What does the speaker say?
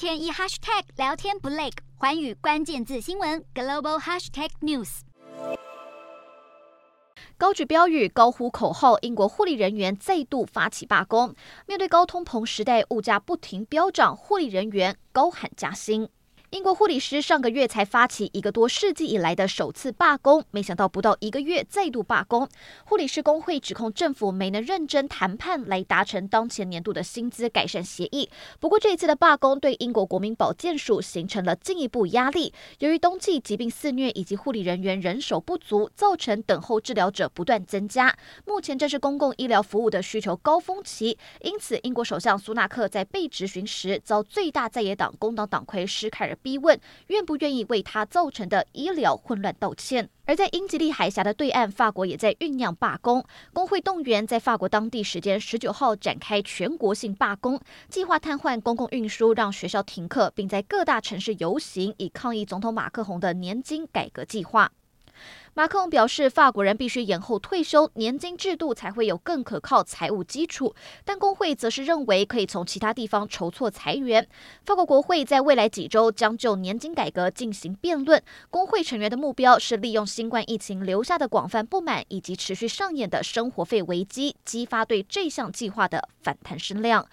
天一 hashtag 聊天不累，环宇关键字新闻 global hashtag news。高举标语、高呼口号，英国护理人员再度发起罢工。面对高通膨时代，物价不停飙涨，护理人员高喊加薪。英国护理师上个月才发起一个多世纪以来的首次罢工，没想到不到一个月再度罢工。护理师工会指控政府没能认真谈判来达成当前年度的薪资改善协议。不过这一次的罢工对英国国民保健署形成了进一步压力。由于冬季疾病肆虐以及护理人员人手不足，造成等候治疗者不断增加。目前正是公共医疗服务的需求高峰期，因此英国首相苏纳克在被质询时遭最大在野党工党党魁施凯尔。逼问愿不愿意为他造成的医疗混乱道歉。而在英吉利海峡的对岸，法国也在酝酿罢工。工会动员在法国当地时间十九号展开全国性罢工，计划瘫痪公共运输，让学校停课，并在各大城市游行，以抗议总统马克宏的年金改革计划。马克龙表示，法国人必须延后退休，年金制度才会有更可靠财务基础。但工会则是认为可以从其他地方筹措财源。法国国会在未来几周将就年金改革进行辩论。工会成员的目标是利用新冠疫情留下的广泛不满以及持续上演的生活费危机，激发对这项计划的反弹声量。